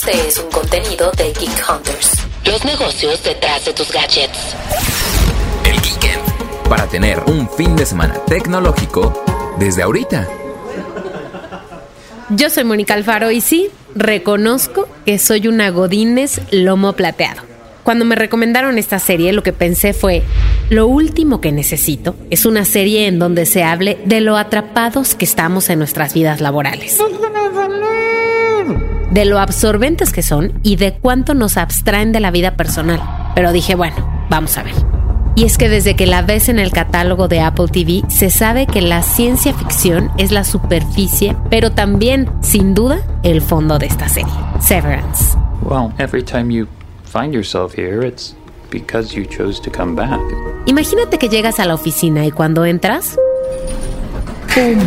Este es un contenido de Geek Hunters. Los negocios detrás de tus gadgets. El Geekend. Para tener un fin de semana tecnológico desde ahorita. Yo soy Mónica Alfaro y sí, reconozco que soy una Godínez lomo plateado. Cuando me recomendaron esta serie, lo que pensé fue, lo último que necesito es una serie en donde se hable de lo atrapados que estamos en nuestras vidas laborales. De lo absorbentes que son y de cuánto nos abstraen de la vida personal. Pero dije, bueno, vamos a ver. Y es que desde que la ves en el catálogo de Apple TV, se sabe que la ciencia ficción es la superficie, pero también, sin duda, el fondo de esta serie. Severance. Well, every time you find yourself here, it's because you chose to come back. Imagínate que llegas a la oficina y cuando entras, ¡pum!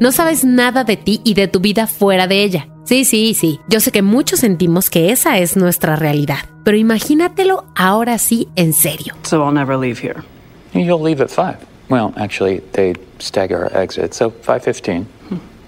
No sabes nada de ti y de tu vida fuera de ella. Sí, sí, sí. Yo sé que muchos sentimos que esa es nuestra realidad, pero imagínatelo ahora sí en serio. So I'll never leave here. You'll leave at 5. Well, actually, they stagger our exit, so 5.15.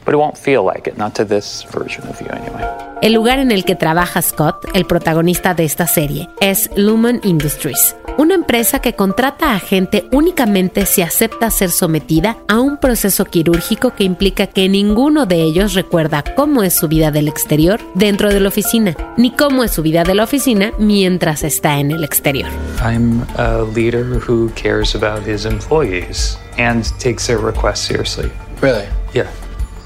But it won't feel like it, not to this version of you anyway. El lugar en el que trabaja Scott, el protagonista de esta serie, es Lumen Industries, una empresa que contrata a gente únicamente si acepta ser sometida a un proceso quirúrgico que implica que ninguno de ellos recuerda cómo es su vida del exterior dentro de la oficina, ni cómo es su vida de la oficina mientras está en el exterior. I'm a leader who cares about his employees and takes their requests seriously. Really? Yeah.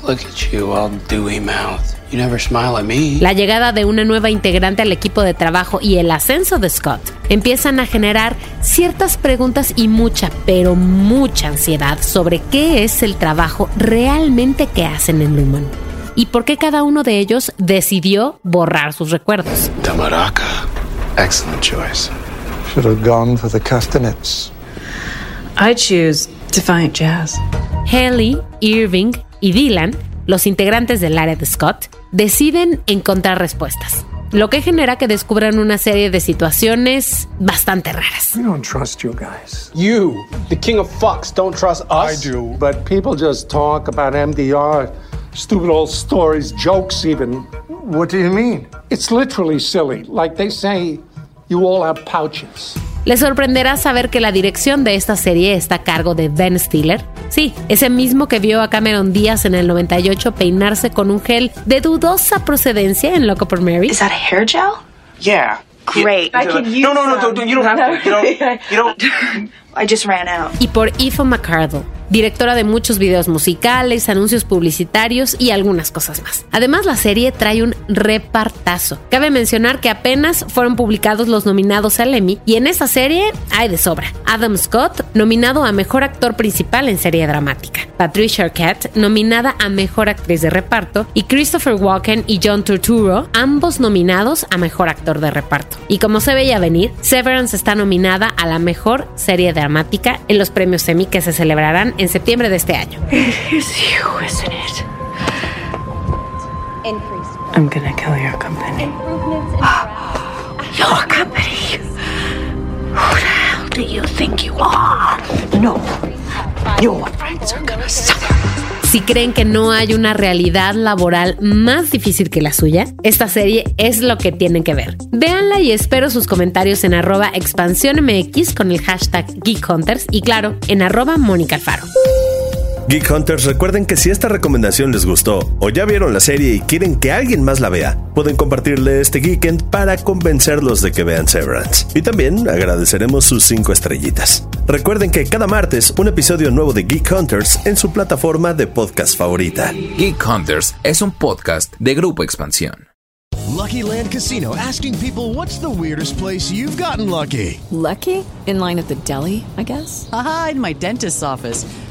Look at you, all dewy mouthed. You never smile at me. La llegada de una nueva integrante al equipo de trabajo y el ascenso de Scott empiezan a generar ciertas preguntas y mucha, pero mucha ansiedad sobre qué es el trabajo realmente que hacen en Lumen y por qué cada uno de ellos decidió borrar sus recuerdos. Tamaraka. Excellent choice. Should have gone for the castanets. I choose Defiant Jazz. Haley, Irving y Dylan, los integrantes del área de Scott, deciden encontrar respuestas, lo que genera que descubran una serie de situaciones bastante raras. We don't trust you guys. You, the king of fucks, don't trust I us? do, but people just talk about MDR, stupid old stories, jokes even. What do you mean? It's literally silly. Like they say, you all have pouches. Les sorprenderá saber que la dirección de esta serie está a cargo de Ben Stiller. Sí, ese mismo que vio a Cameron Díaz en el 98 peinarse con un gel de dudosa procedencia en Loco por Mary. Is that a hair gel? Yeah. Great. I could use No, no, no, you don't have to. You don't. You don't. I just ran out. y por Aoife McCardle, directora de muchos videos musicales, anuncios publicitarios y algunas cosas más. Además, la serie trae un repartazo. Cabe mencionar que apenas fueron publicados los nominados al Emmy y en esta serie hay de sobra. Adam Scott, nominado a Mejor Actor Principal en Serie Dramática. Patricia Arquette, nominada a Mejor Actriz de Reparto. Y Christopher Walken y John Turturro, ambos nominados a Mejor Actor de Reparto. Y como se veía venir, Severance está nominada a la Mejor Serie Dramática en los premios Emmy que se celebrarán en septiembre de este año. I'm gonna kill your company. Your company. Who the hell do you think you are? No. Your friends are gonna suffer. Si creen que no hay una realidad laboral más difícil que la suya, esta serie es lo que tienen que ver. Véanla y espero sus comentarios en arroba expansiónmx con el hashtag GeekHunters y claro, en arroba Mónica Alfaro. Recuerden que si esta recomendación les gustó o ya vieron la serie y quieren que alguien más la vea, pueden compartirle este Geekend para convencerlos de que vean Severance. Y también agradeceremos sus 5 estrellitas. Recuerden que cada martes un episodio nuevo de Geek Hunters en su plataforma de podcast favorita. Geek Hunters es un podcast de Grupo Expansión. Lucky Land Casino asking people what's the weirdest place you've gotten lucky? Lucky? In line at the deli, I guess? Aha, in my dentist's office.